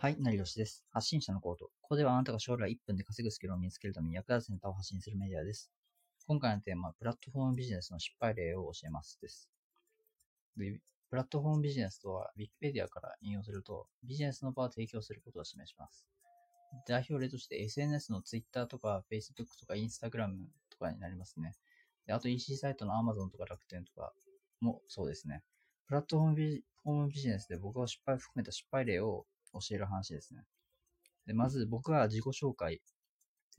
はい、成吉です。発信者のコート。ここではあなたが将来1分で稼ぐスキルを身につけるために役立つネタを発信するメディアです。今回のテーマは、プラットフォームビジネスの失敗例を教えますです。プラットフォームビジネスとは、Wikipedia から引用すると、ビジネスの場を提供することを示します。代表例として SNS の Twitter とか Facebook とか Instagram とかになりますね。であと EC サイトの Amazon とか楽天とかもそうですね。プラットフォームビジネスで僕は失敗を含めた失敗例を教える話ですね。でまず僕は自己紹介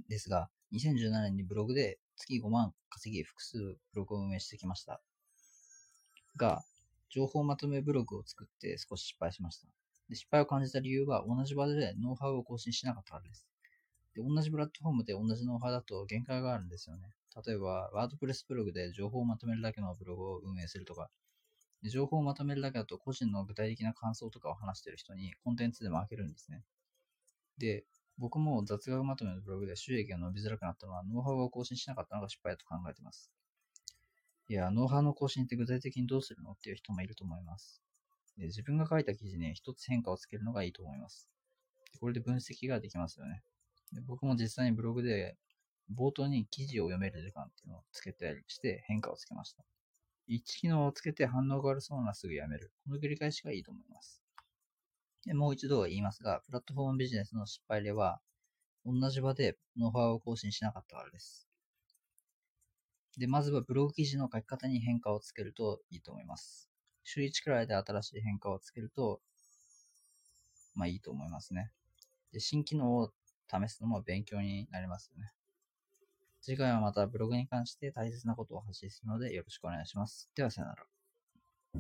ですが、2017年にブログで月5万稼ぎ複数ブログを運営してきました。が、情報まとめブログを作って少し失敗しました。で失敗を感じた理由は同じ場でノウハウを更新しなかったからです。で同じプラットフォームで同じノウハウだと限界があるんですよね。例えば、ワードプレスブログで情報をまとめるだけのブログを運営するとか、で情報をまとめるだけだと個人の具体的な感想とかを話してる人にコンテンツでも開けるんですね。で、僕も雑学まとめのブログで収益が伸びづらくなったのはノウハウを更新しなかったのが失敗だと考えています。いや、ノウハウの更新って具体的にどうするのっていう人もいると思います。で自分が書いた記事に一つ変化をつけるのがいいと思います。これで分析ができますよね。で僕も実際にブログで冒頭に記事を読める時間っていうのをつけたりして変化をつけました。1機能をつけて反応が悪そうならすぐやめる。この繰り返しがいいと思います。でもう一度言いますが、プラットフォームビジネスの失敗例は、同じ場でノウハウを更新しなかったからです。で、まずはブログ記事の書き方に変化をつけるといいと思います。週1くらいで新しい変化をつけると、まあいいと思いますね。で、新機能を試すのも勉強になりますよね。次回はまたブログに関して大切なことを発信するのでよろしくお願いします。ではさよなら。